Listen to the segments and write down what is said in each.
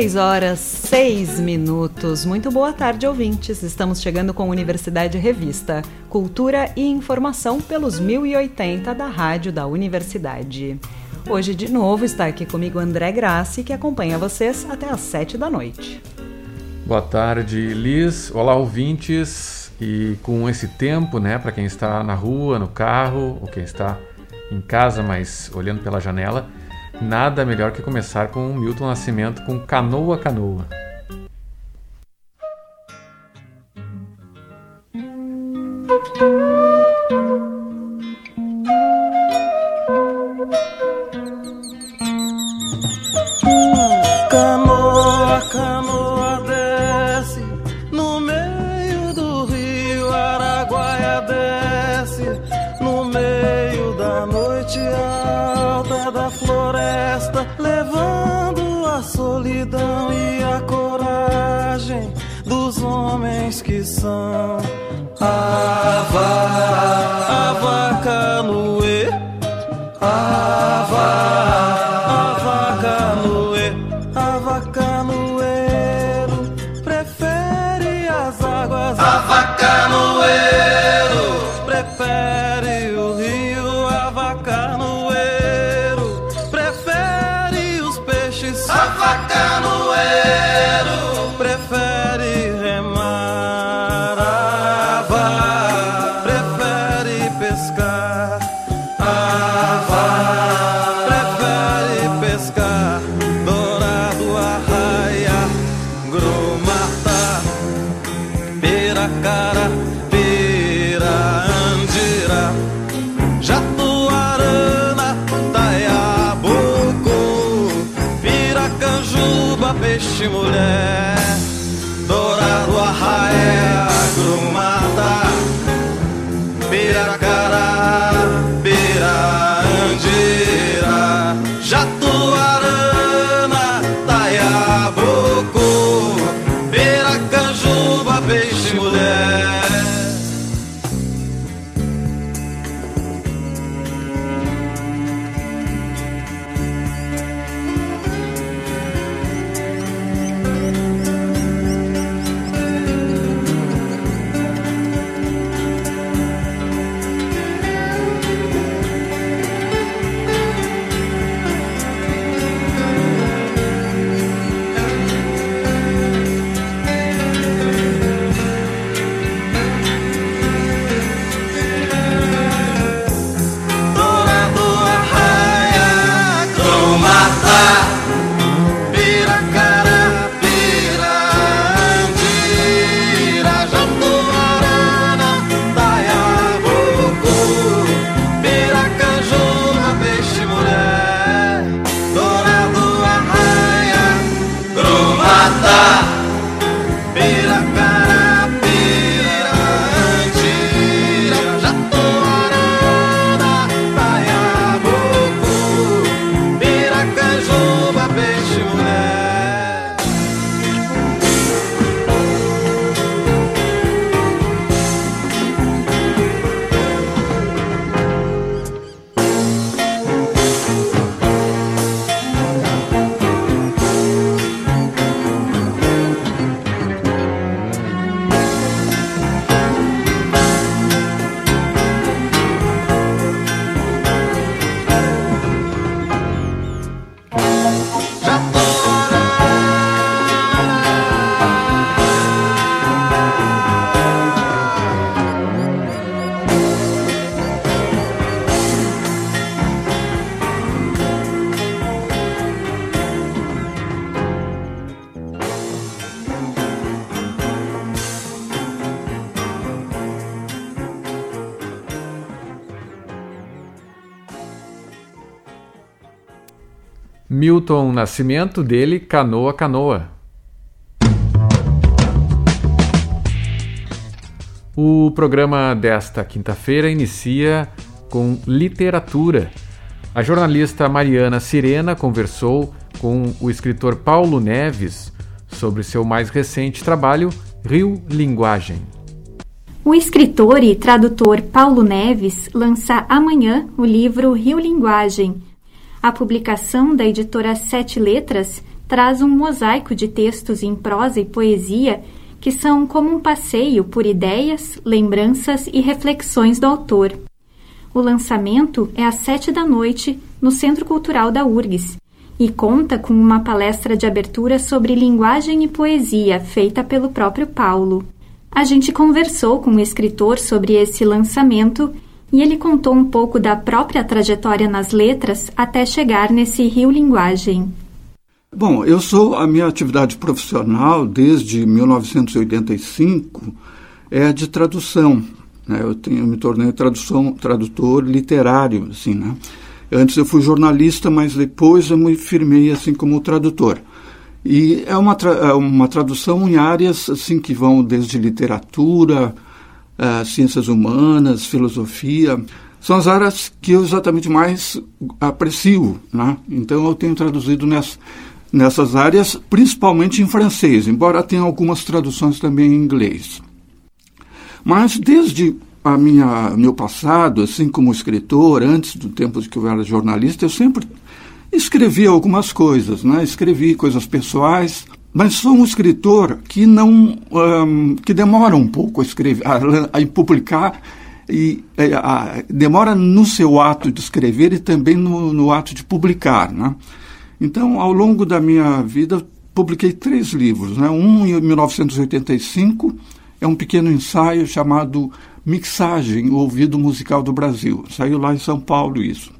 6 horas 6 minutos. Muito boa tarde, ouvintes. Estamos chegando com Universidade Revista, Cultura e Informação pelos 1080 da Rádio da Universidade. Hoje, de novo, está aqui comigo André Grassi, que acompanha vocês até às 7 da noite. Boa tarde, Liz. Olá, ouvintes. E com esse tempo, né, para quem está na rua, no carro, ou quem está em casa, mas olhando pela janela, nada melhor que começar com Milton Nascimento com Canoa Canoa. Milton Nascimento dele Canoa Canoa. O programa desta quinta-feira inicia com literatura. A jornalista Mariana Sirena conversou com o escritor Paulo Neves sobre seu mais recente trabalho, Rio Linguagem. O escritor e tradutor Paulo Neves lança amanhã o livro Rio Linguagem a publicação da editora Sete Letras traz um mosaico de textos em prosa e poesia que são como um passeio por ideias, lembranças e reflexões do autor. O lançamento é às sete da noite no Centro Cultural da URGS e conta com uma palestra de abertura sobre linguagem e poesia feita pelo próprio Paulo. A gente conversou com o escritor sobre esse lançamento e ele contou um pouco da própria trajetória nas letras até chegar nesse Rio Linguagem. Bom, eu sou a minha atividade profissional desde 1985 é de tradução. Né? Eu, tenho, eu me tornei tradução, tradutor literário, assim, né? Antes eu fui jornalista, mas depois eu me firmei assim como tradutor. E é uma, tra é uma tradução em áreas assim que vão desde literatura, uh, ciências humanas, filosofia. São as áreas que eu exatamente mais aprecio. Né? Então eu tenho traduzido nessa, nessas áreas, principalmente em francês, embora tenha algumas traduções também em inglês. Mas desde a minha meu passado, assim como escritor, antes do tempo de que eu era jornalista, eu sempre escrevi algumas coisas, né? Escrevi coisas pessoais, mas sou um escritor que não um, que demora um pouco a escrever, a, a publicar e a, a, demora no seu ato de escrever e também no, no ato de publicar, né? Então, ao longo da minha vida, publiquei três livros, né? Um em 1985 é um pequeno ensaio chamado Mixagem, o ouvido musical do Brasil. Saiu lá em São Paulo isso.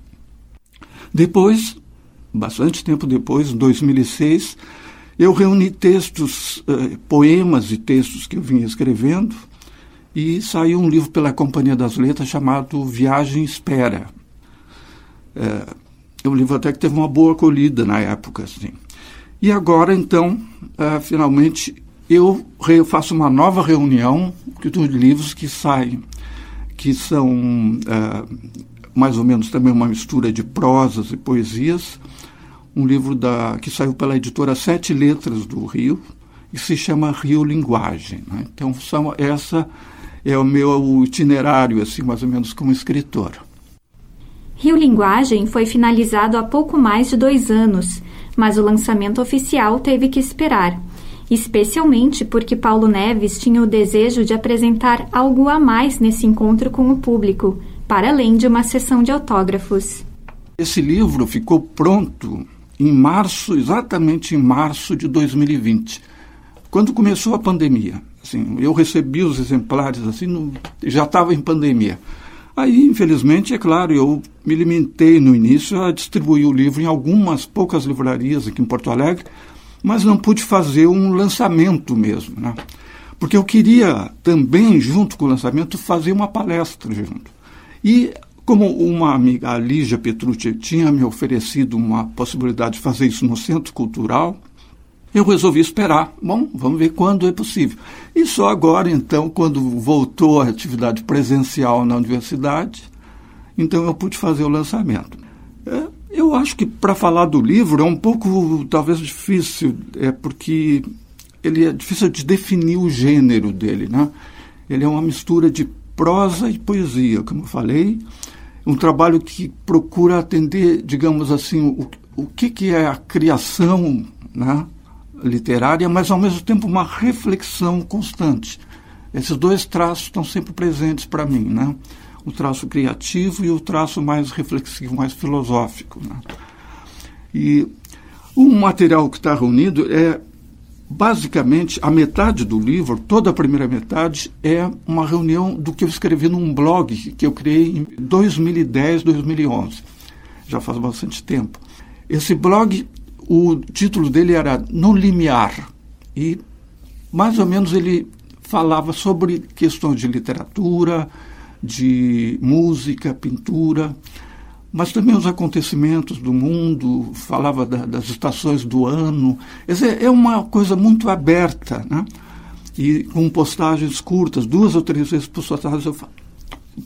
Depois, bastante tempo depois, em 2006, eu reuni textos, eh, poemas e textos que eu vinha escrevendo e saiu um livro pela Companhia das Letras chamado Viagem Espera. É, é um livro até que teve uma boa acolhida na época. Assim. E agora, então, eh, finalmente, eu faço uma nova reunião de livros que saem, que são mais ou menos também uma mistura de prosas e poesias. Um livro da, que saiu pela editora Sete Letras do Rio, e se chama Rio Linguagem. Né? Então, são, essa é o meu itinerário, assim, mais ou menos como escritor. Rio Linguagem foi finalizado há pouco mais de dois anos, mas o lançamento oficial teve que esperar especialmente porque Paulo Neves tinha o desejo de apresentar algo a mais nesse encontro com o público, para além de uma sessão de autógrafos. Esse livro ficou pronto em março, exatamente em março de 2020, quando começou a pandemia. Assim, eu recebi os exemplares assim, no, já estava em pandemia. Aí, infelizmente, é claro, eu me limitei no início a distribuir o livro em algumas poucas livrarias aqui em Porto Alegre, mas não pude fazer um lançamento mesmo, né? Porque eu queria também, junto com o lançamento, fazer uma palestra junto. E como uma amiga, a Lígia Petrucci, tinha me oferecido uma possibilidade de fazer isso no Centro Cultural, eu resolvi esperar. Bom, vamos ver quando é possível. E só agora, então, quando voltou a atividade presencial na universidade, então eu pude fazer o lançamento. É, eu acho que para falar do livro é um pouco, talvez, difícil, é porque ele é difícil de definir o gênero dele, né? Ele é uma mistura de prosa e poesia, como eu falei, um trabalho que procura atender, digamos assim, o, o que, que é a criação né, literária, mas ao mesmo tempo uma reflexão constante. Esses dois traços estão sempre presentes para mim, né? o traço criativo e o traço mais reflexivo, mais filosófico. Né? E o material que está reunido é basicamente a metade do livro, toda a primeira metade, é uma reunião do que eu escrevi num blog que eu criei em 2010, 2011. Já faz bastante tempo. Esse blog, o título dele era No Limiar. E mais ou menos ele falava sobre questões de literatura, de música, pintura, mas também os acontecimentos do mundo, falava da, das estações do ano. é uma coisa muito aberta, né? E com postagens curtas, duas ou três vezes por,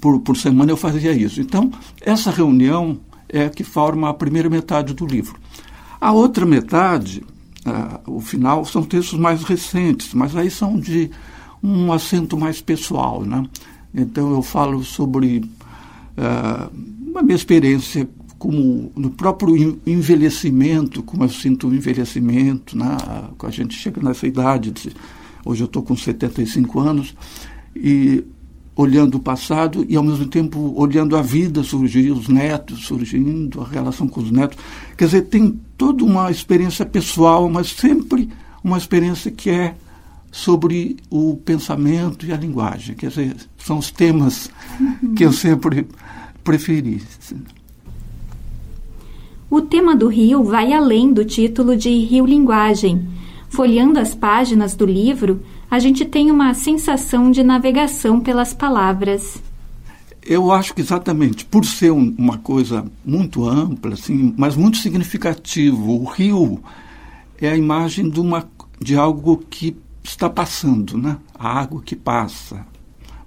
por, por semana eu fazia isso. Então, essa reunião é que forma a primeira metade do livro. A outra metade, o final, são textos mais recentes, mas aí são de um acento mais pessoal, né? Então eu falo sobre uh, a minha experiência como no próprio envelhecimento, como eu sinto o envelhecimento, né? a gente chega nessa idade, de, hoje eu estou com 75 anos, e olhando o passado e ao mesmo tempo olhando a vida surgir, os netos surgindo, a relação com os netos. Quer dizer, tem toda uma experiência pessoal, mas sempre uma experiência que é sobre o pensamento e a linguagem. Quer dizer, são os temas que eu sempre preferi. O tema do rio vai além do título de Rio Linguagem. Folheando as páginas do livro, a gente tem uma sensação de navegação pelas palavras. Eu acho que exatamente por ser um, uma coisa muito ampla, assim, mas muito significativo, o rio é a imagem de, uma, de algo que está passando, né? A água que passa,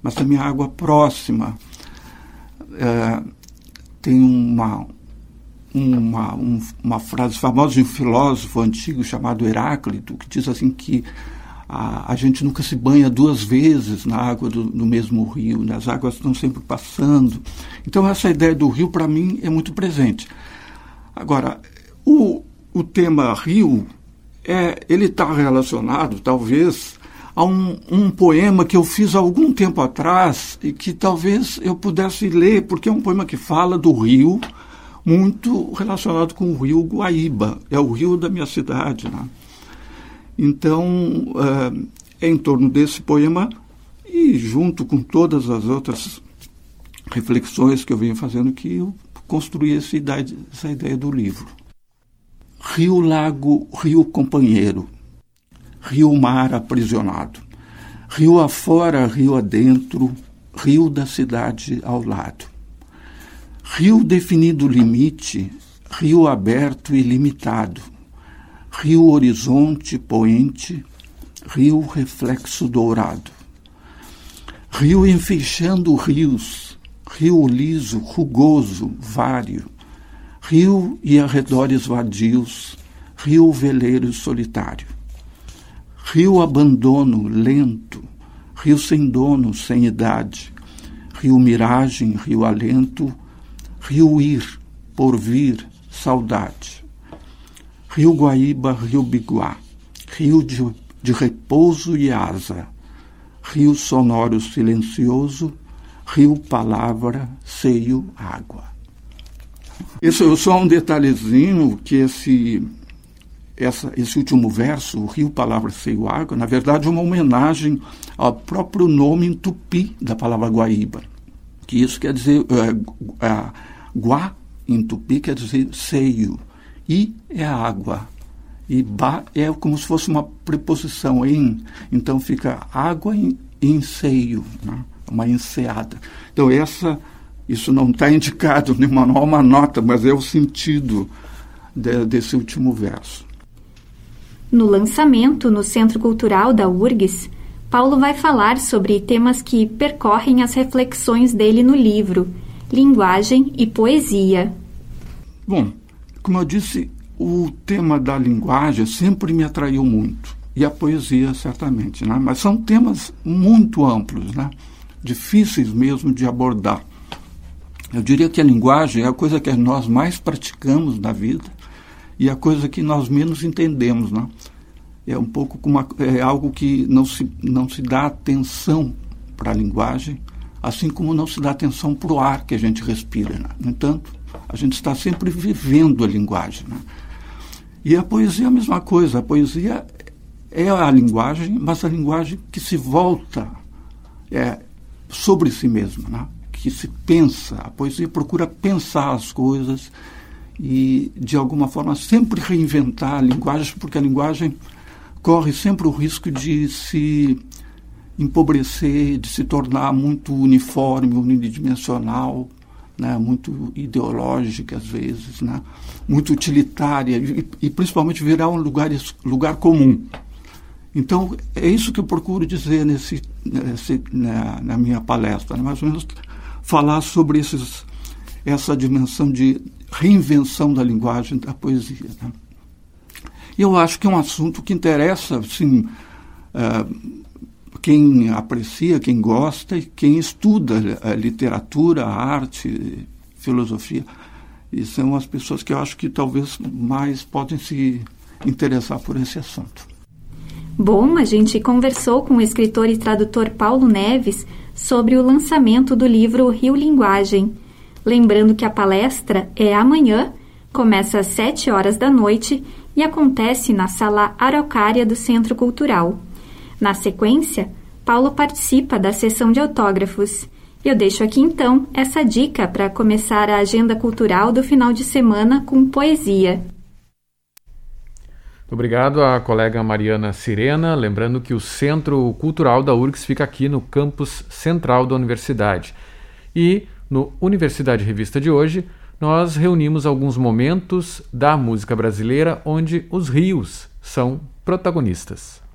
mas também a água próxima. É, tem uma, uma, um, uma frase famosa de um filósofo antigo chamado Heráclito, que diz assim que a, a gente nunca se banha duas vezes na água do, do mesmo rio, né? as águas estão sempre passando. Então essa ideia do rio, para mim, é muito presente. Agora, o, o tema rio, é, ele está relacionado, talvez, a um, um, poema que eu fiz algum tempo atrás e que talvez eu pudesse ler, porque é um poema que fala do rio, muito relacionado com o rio Guaíba, é o rio da minha cidade. Né? Então, é, é em torno desse poema e junto com todas as outras reflexões que eu venho fazendo que eu construí essa ideia do livro. Rio Lago, Rio Companheiro, Rio Mar aprisionado, Rio afora, Rio adentro, Rio da cidade ao lado. Rio definido limite, rio aberto e limitado, rio horizonte poente, rio reflexo dourado, rio enfeixando rios, rio liso, rugoso, vário, rio e arredores vadios, rio veleiro solitário, rio abandono lento, rio sem dono, sem idade, rio miragem, rio alento, Rio Ir, Porvir, Saudade. Rio Guaíba, Rio Biguá, Rio de, de repouso e asa, Rio sonoro silencioso, Rio Palavra, Seio, Água. Isso é só um detalhezinho que esse, essa, esse último verso, o Rio Palavra, Seio, Água, na verdade é uma homenagem ao próprio nome em tupi da palavra Guaíba. Que isso quer dizer é, é, Gua, em tupi, quer dizer seio. I é a água. E ba é como se fosse uma preposição em. Então fica água em, em seio, né? uma enseada. Então essa, isso não está indicado no manual, uma nota, mas é o sentido de, desse último verso. No lançamento no Centro Cultural da URGS, Paulo vai falar sobre temas que percorrem as reflexões dele no livro – linguagem e poesia. Bom, como eu disse, o tema da linguagem sempre me atraiu muito. E a poesia, certamente. Né? Mas são temas muito amplos, né? difíceis mesmo de abordar. Eu diria que a linguagem é a coisa que nós mais praticamos na vida e a coisa que nós menos entendemos. Né? É um pouco como é algo que não se, não se dá atenção para a linguagem assim como não se dá atenção para o ar que a gente respira. Né? No entanto, a gente está sempre vivendo a linguagem. Né? E a poesia é a mesma coisa. A poesia é a linguagem, mas a linguagem que se volta é, sobre si mesma, né? que se pensa. A poesia procura pensar as coisas e, de alguma forma, sempre reinventar a linguagem, porque a linguagem corre sempre o risco de se empobrecer, de se tornar muito uniforme, unidimensional, né, muito ideológica às vezes, né, muito utilitária e, e, principalmente virar um lugar, lugar comum. Então, é isso que eu procuro dizer nesse, nesse na, na, minha palestra, né, mais ou menos falar sobre esses, essa dimensão de reinvenção da linguagem da poesia. Né. Eu acho que é um assunto que interessa, assim, uh, quem aprecia, quem gosta e quem estuda a literatura, a arte, filosofia. E são as pessoas que eu acho que talvez mais podem se interessar por esse assunto. Bom, a gente conversou com o escritor e tradutor Paulo Neves sobre o lançamento do livro Rio Linguagem. Lembrando que a palestra é amanhã, começa às 7 horas da noite e acontece na Sala Araucária do Centro Cultural. Na sequência, Paulo participa da sessão de autógrafos. Eu deixo aqui então essa dica para começar a agenda cultural do final de semana com poesia. Obrigado à colega Mariana Sirena. Lembrando que o Centro Cultural da URGS fica aqui no campus central da universidade. E no Universidade Revista de hoje, nós reunimos alguns momentos da música brasileira onde os rios são protagonistas.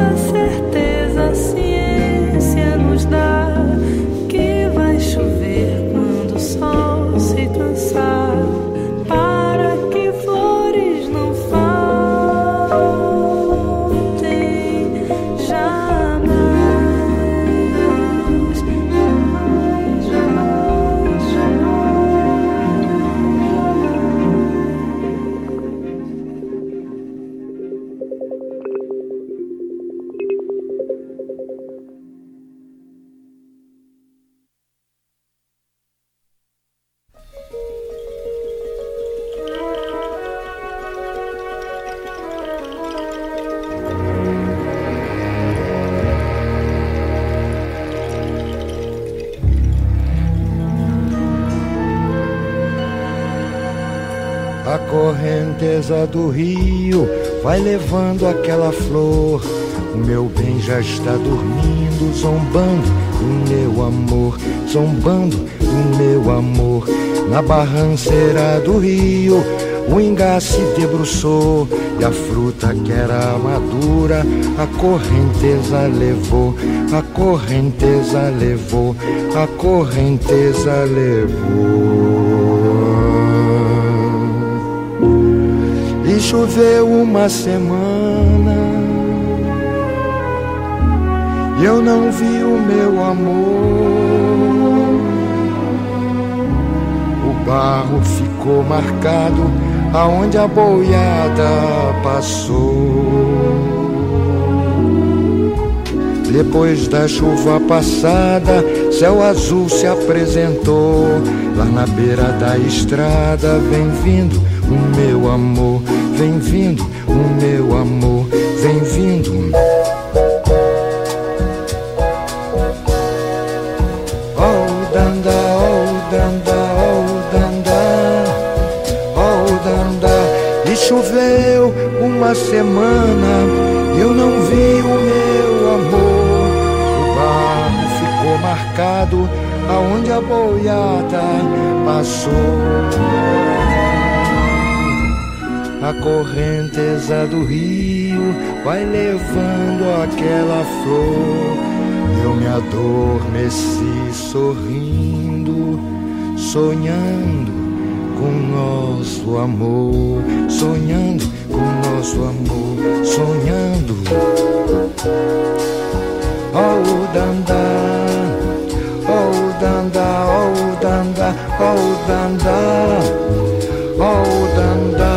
acertar. Correnteza do rio vai levando aquela flor. O meu bem já está dormindo, zombando do meu amor, zombando do meu amor. Na barranceira do rio, o ingá se debruçou e a fruta que era madura, a correnteza levou, a correnteza levou, a correnteza levou. Choveu uma semana e eu não vi o meu amor. O barro ficou marcado aonde a boiada passou. Depois da chuva passada, céu azul se apresentou. Lá na beira da estrada, vem vindo o meu amor vem vindo, o meu amor vem vindo. Oh, danda, oh, danda, oh, danda, oh, danda. E choveu uma semana, eu não vi o meu amor. O barco ficou marcado aonde a boiada passou. A correnteza do rio vai levando aquela flor. Eu me adormeci sorrindo, sonhando com nosso amor, sonhando com nosso amor, sonhando. Oh, dandá, oh, dandá, oh, dandá, oh, dandá, oh, dandá.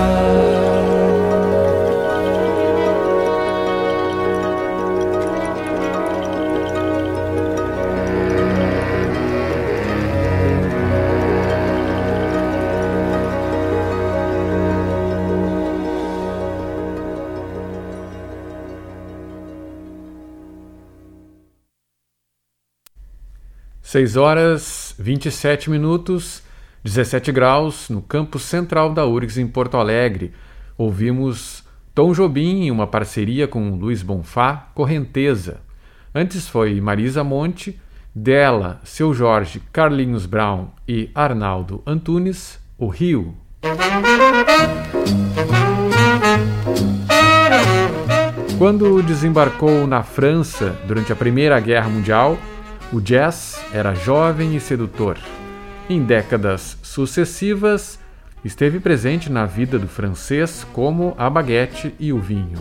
6 horas 27 minutos, 17 graus, no campo central da URGS em Porto Alegre. Ouvimos Tom Jobim em uma parceria com Luiz Bonfá, Correnteza. Antes foi Marisa Monte, dela, seu Jorge, Carlinhos Brown e Arnaldo Antunes, O Rio. Quando desembarcou na França durante a Primeira Guerra Mundial, o jazz era jovem e sedutor. Em décadas sucessivas, esteve presente na vida do francês como a baguete e o vinho.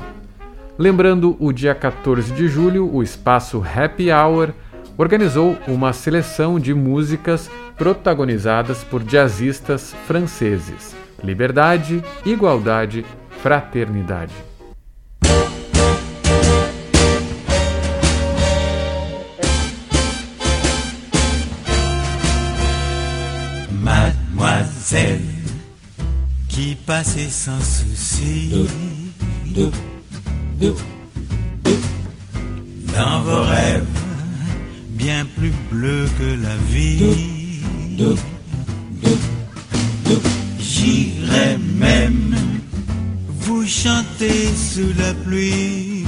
Lembrando o dia 14 de julho, o espaço Happy Hour organizou uma seleção de músicas protagonizadas por jazzistas franceses. Liberdade, igualdade, fraternidade. Passait sans souci. Dans vos rêves bien plus bleus que la vie. J'irai même vous chanter sous la pluie.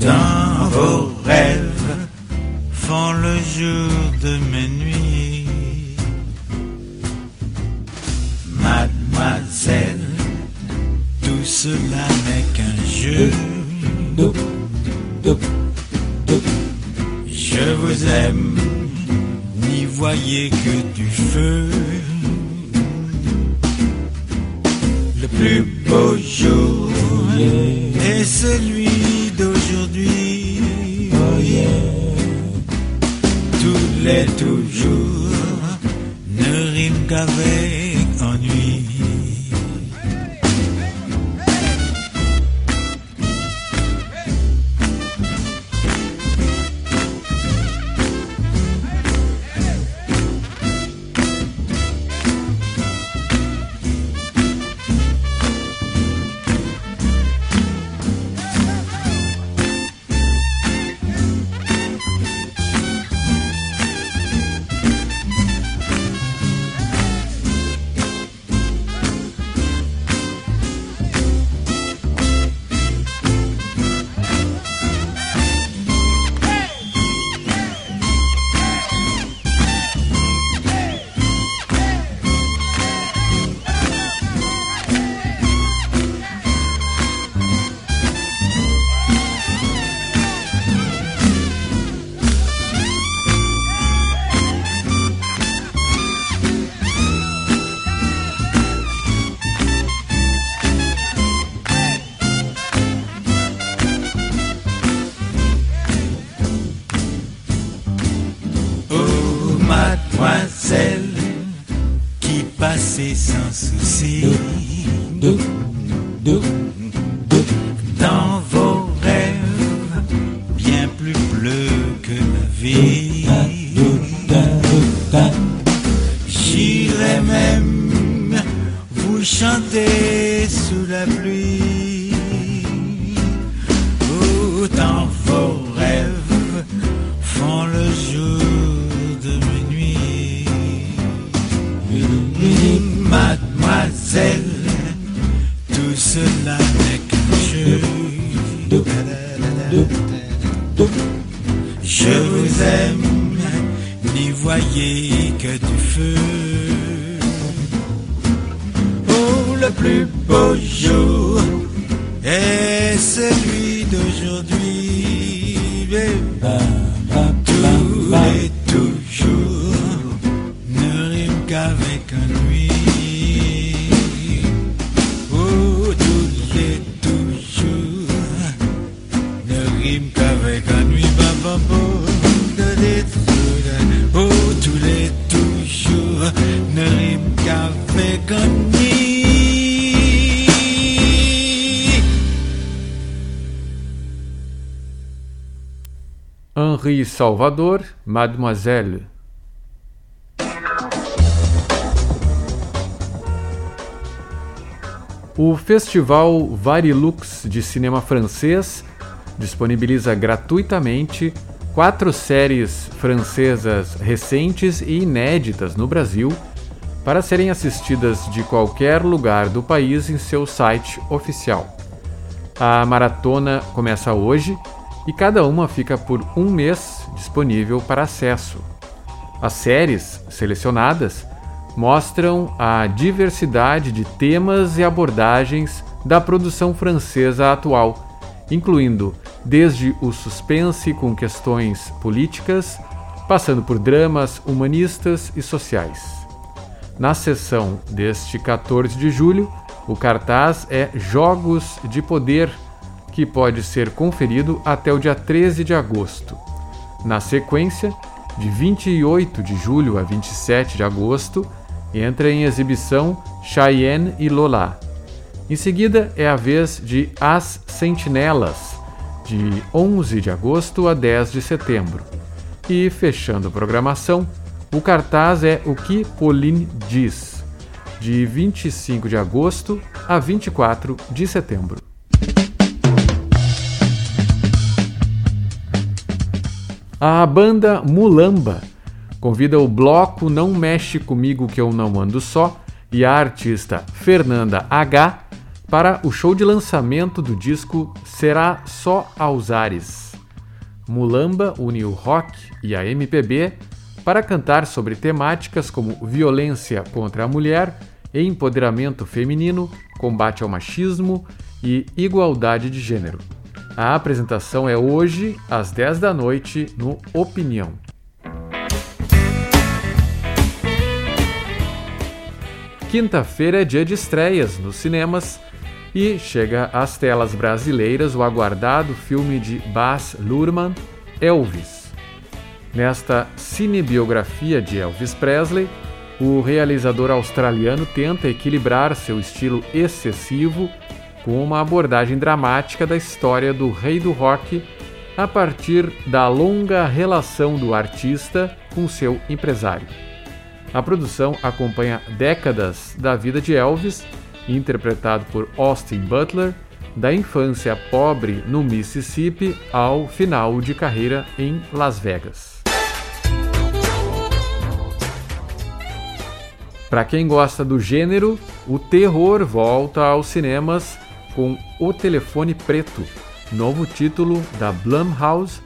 Dans vos rêves font le jour de mes nuits. Cela n'est qu'un jeu. Je vous aime, n'y voyez que du feu. Le plus beau jour est celui d'aujourd'hui. Tous les toujours ne riment qu'avec sans souci. Deux, deux. Salvador, Mademoiselle. O Festival Varilux de Cinema Francês disponibiliza gratuitamente quatro séries francesas recentes e inéditas no Brasil para serem assistidas de qualquer lugar do país em seu site oficial. A maratona começa hoje e cada uma fica por um mês disponível para acesso. As séries selecionadas mostram a diversidade de temas e abordagens da produção francesa atual, incluindo desde o suspense com questões políticas, passando por dramas humanistas e sociais. Na sessão deste 14 de julho, o cartaz é Jogos de Poder, que pode ser conferido até o dia 13 de agosto. Na sequência, de 28 de julho a 27 de agosto, entra em exibição Cheyenne e Lola. Em seguida é a vez de As Sentinelas, de 11 de agosto a 10 de setembro. E fechando a programação, o cartaz é O que Pauline diz, de 25 de agosto a 24 de setembro. A banda Mulamba convida o bloco Não Mexe Comigo Que Eu Não Ando Só e a artista Fernanda H para o show de lançamento do disco Será Só aos Ares. Mulamba une o rock e a MPB para cantar sobre temáticas como violência contra a mulher, empoderamento feminino, combate ao machismo e igualdade de gênero. A apresentação é hoje, às 10 da noite, no Opinião. Quinta-feira é dia de estreias nos cinemas e chega às telas brasileiras o aguardado filme de Baz Luhrmann, Elvis. Nesta cinebiografia de Elvis Presley, o realizador australiano tenta equilibrar seu estilo excessivo com uma abordagem dramática da história do rei do rock a partir da longa relação do artista com seu empresário. A produção acompanha décadas da vida de Elvis, interpretado por Austin Butler, da infância pobre no Mississippi ao final de carreira em Las Vegas. Para quem gosta do gênero, o terror volta aos cinemas com O Telefone Preto, novo título da Blumhouse,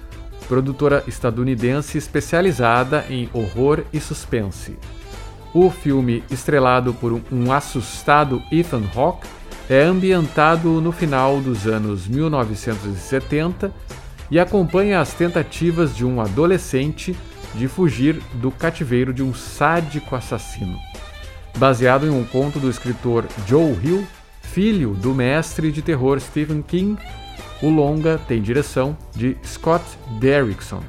produtora estadunidense especializada em horror e suspense. O filme, estrelado por um assustado Ethan Hawke, é ambientado no final dos anos 1970 e acompanha as tentativas de um adolescente de fugir do cativeiro de um sádico assassino. Baseado em um conto do escritor Joe Hill, filho do mestre de terror Stephen King. O longa tem direção de Scott Derrickson.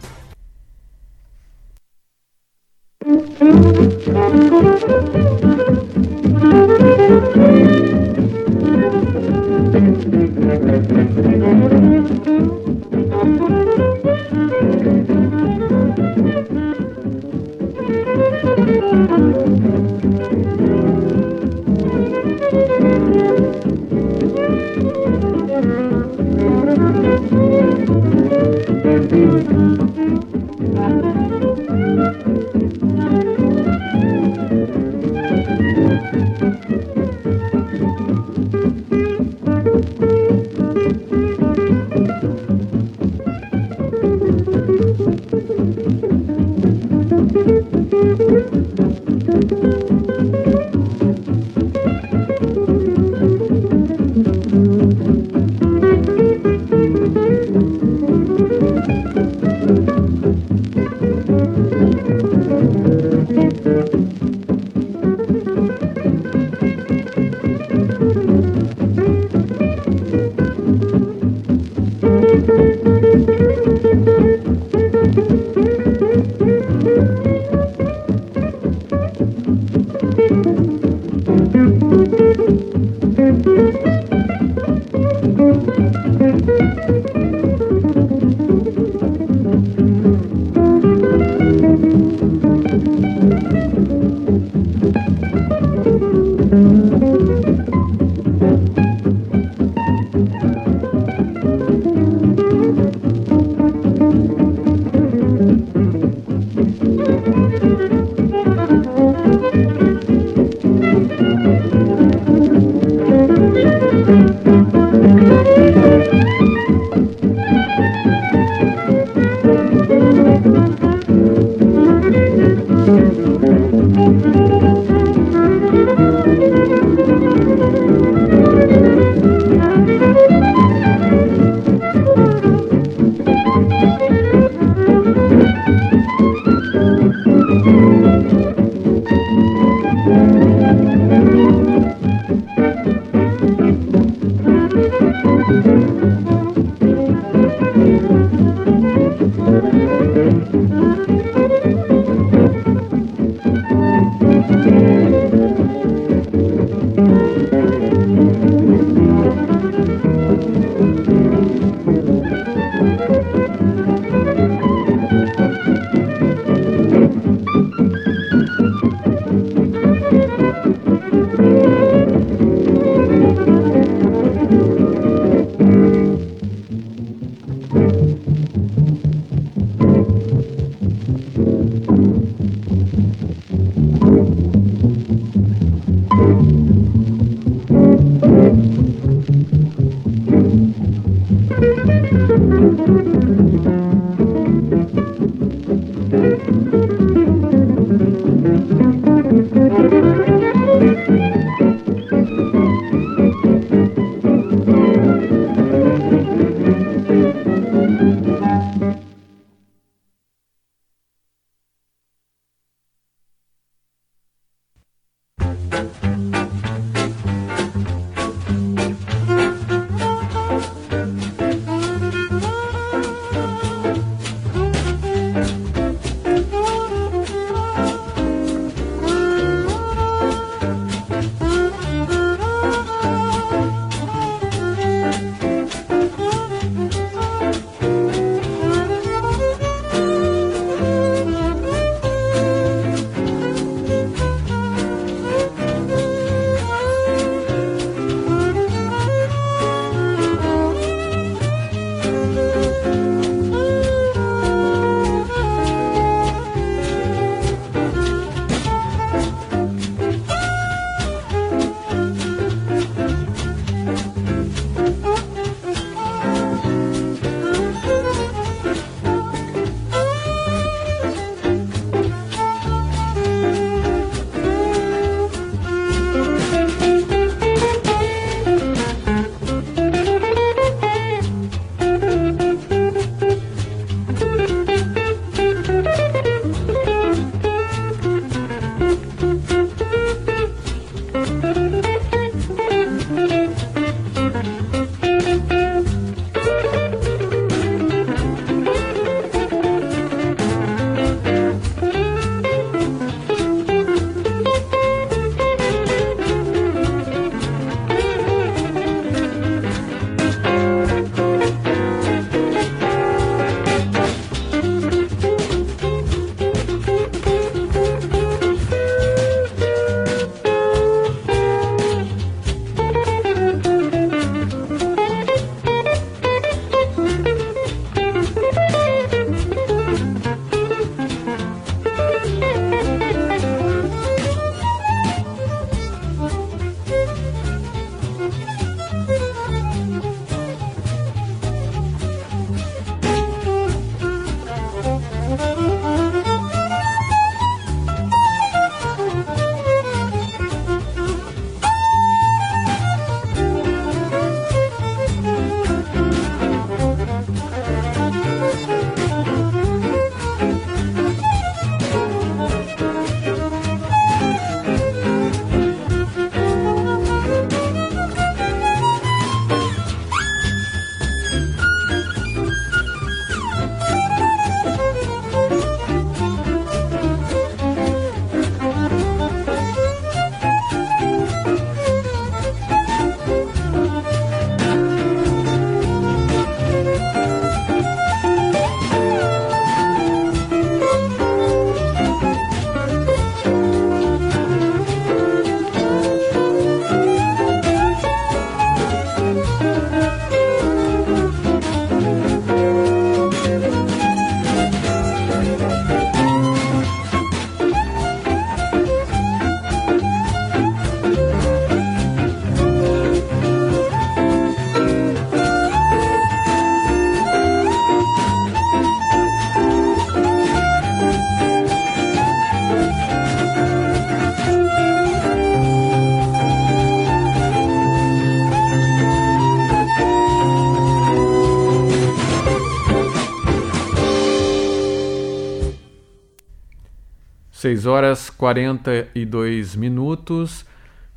6 horas 42 minutos.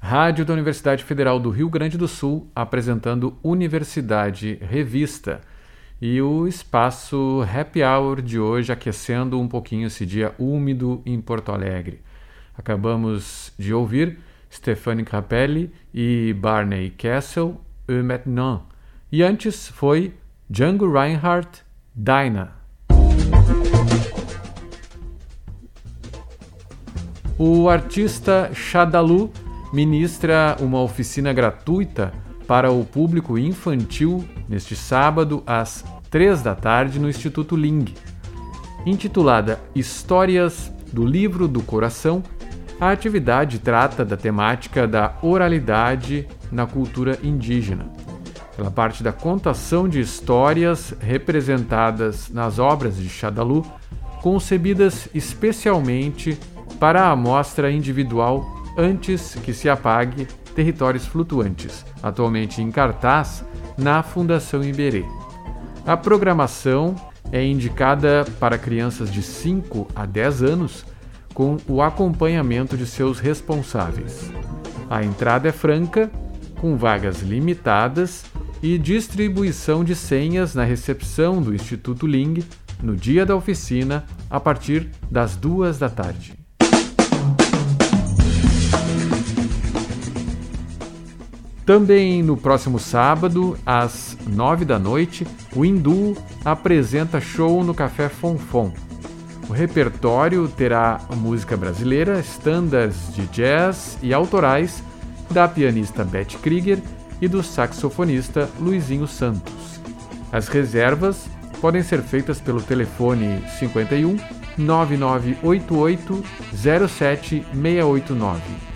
Rádio da Universidade Federal do Rio Grande do Sul apresentando Universidade Revista. E o espaço Happy Hour de hoje aquecendo um pouquinho esse dia úmido em Porto Alegre. Acabamos de ouvir Stefani Capelli e Barney Castle, E Maintenant. E antes foi Django Reinhardt, Dinah. O artista Shadalu ministra uma oficina gratuita para o público infantil neste sábado às três da tarde no Instituto Ling. Intitulada Histórias do Livro do Coração, a atividade trata da temática da oralidade na cultura indígena. Pela parte da contação de histórias representadas nas obras de Shadalu, concebidas especialmente para a amostra individual antes que se apague Territórios Flutuantes, atualmente em cartaz na Fundação Iberê. A programação é indicada para crianças de 5 a 10 anos com o acompanhamento de seus responsáveis. A entrada é franca, com vagas limitadas e distribuição de senhas na recepção do Instituto Ling no dia da oficina a partir das duas da tarde. Também no próximo sábado, às nove da noite, o Hindu apresenta show no Café Fonfon. O repertório terá música brasileira, standards de jazz e autorais da pianista Beth Krieger e do saxofonista Luizinho Santos. As reservas podem ser feitas pelo telefone 51 9988 07689.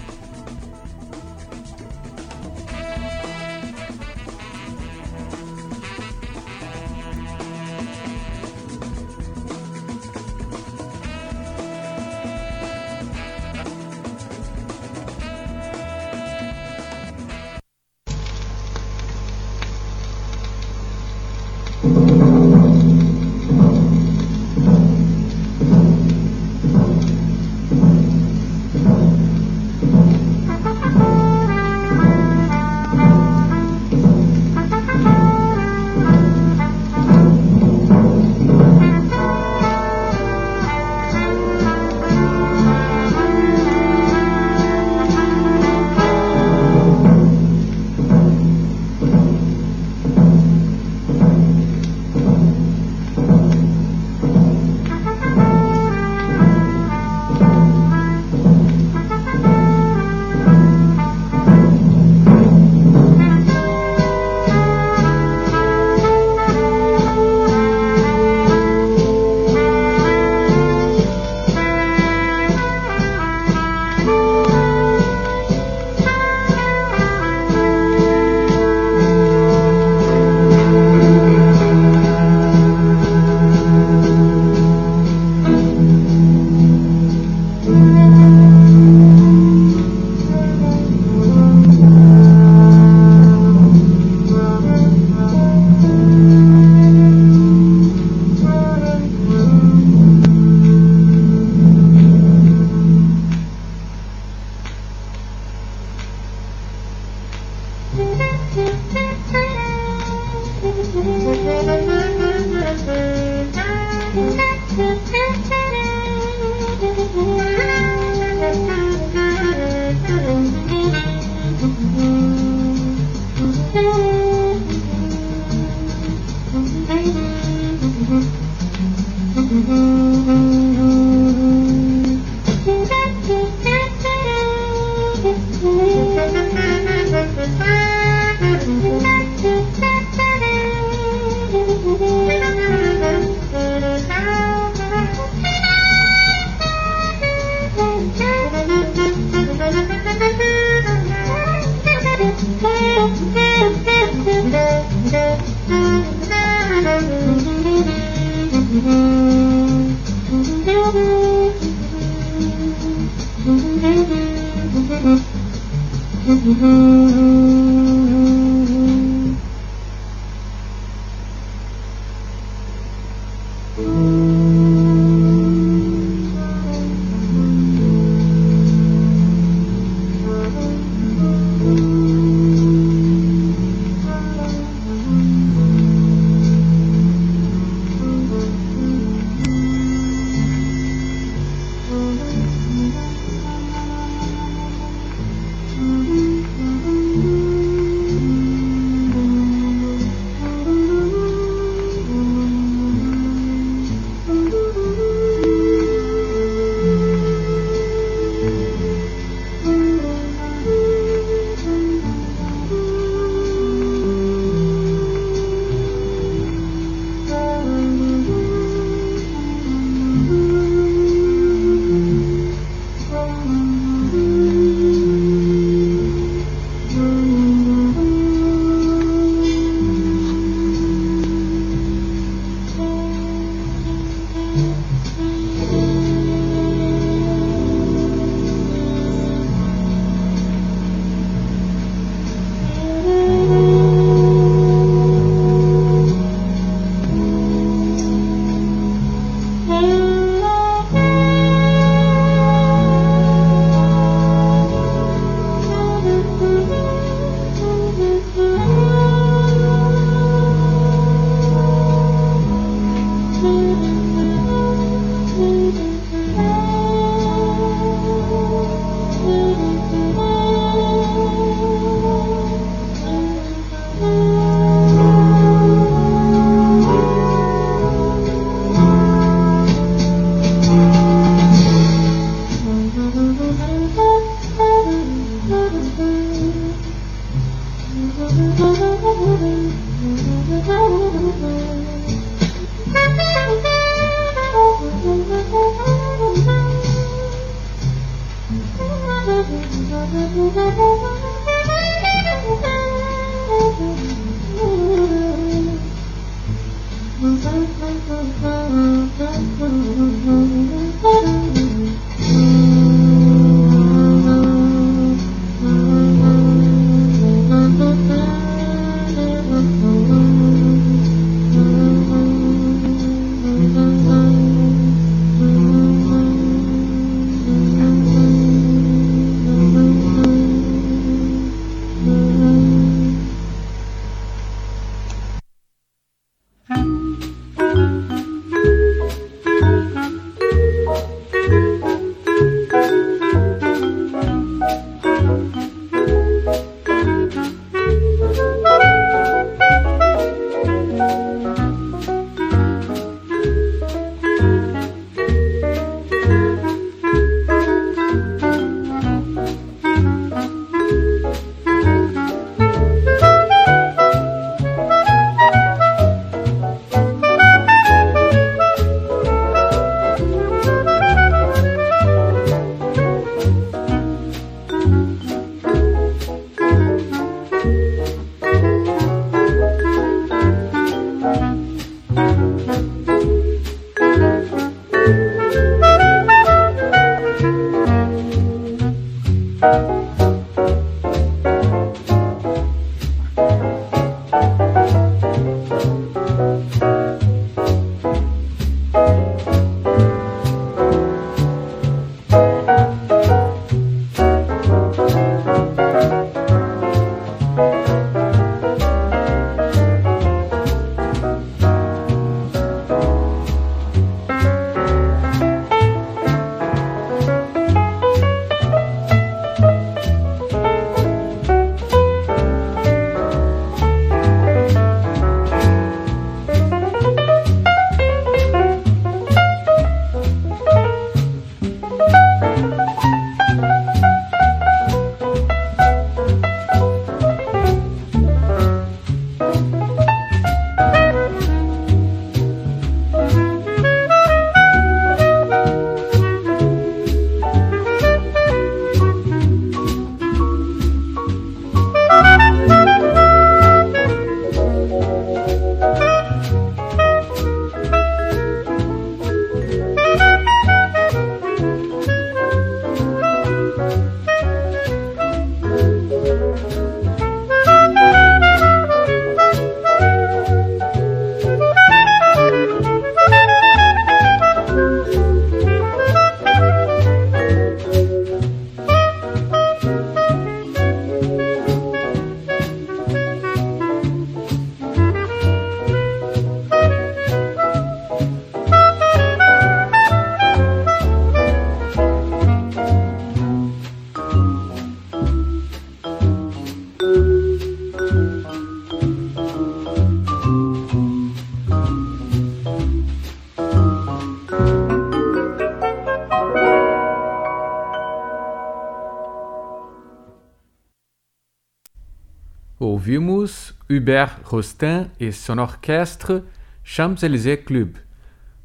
Hubert Rostin e son orchestre Champs-Élysées Club.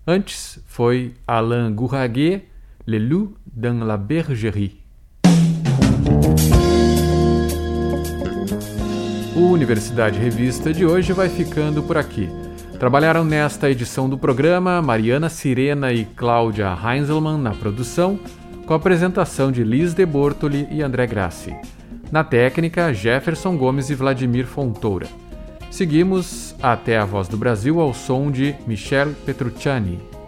Antes foi Alain Gouraguet, Le Loup dans la Bergerie. O Universidade Revista de hoje vai ficando por aqui. Trabalharam nesta edição do programa Mariana Sirena e Cláudia Heinzelmann na produção, com a apresentação de Liz de Bortoli e André Grassi. Na técnica, Jefferson Gomes e Vladimir Fontoura. Seguimos até a Voz do Brasil ao som de Michel Petrucciani.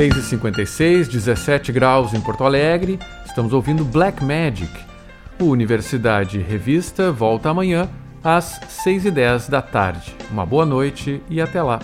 6h56, 17 graus em Porto Alegre. Estamos ouvindo Black Magic. O Universidade Revista volta amanhã às 6h10 da tarde. Uma boa noite e até lá.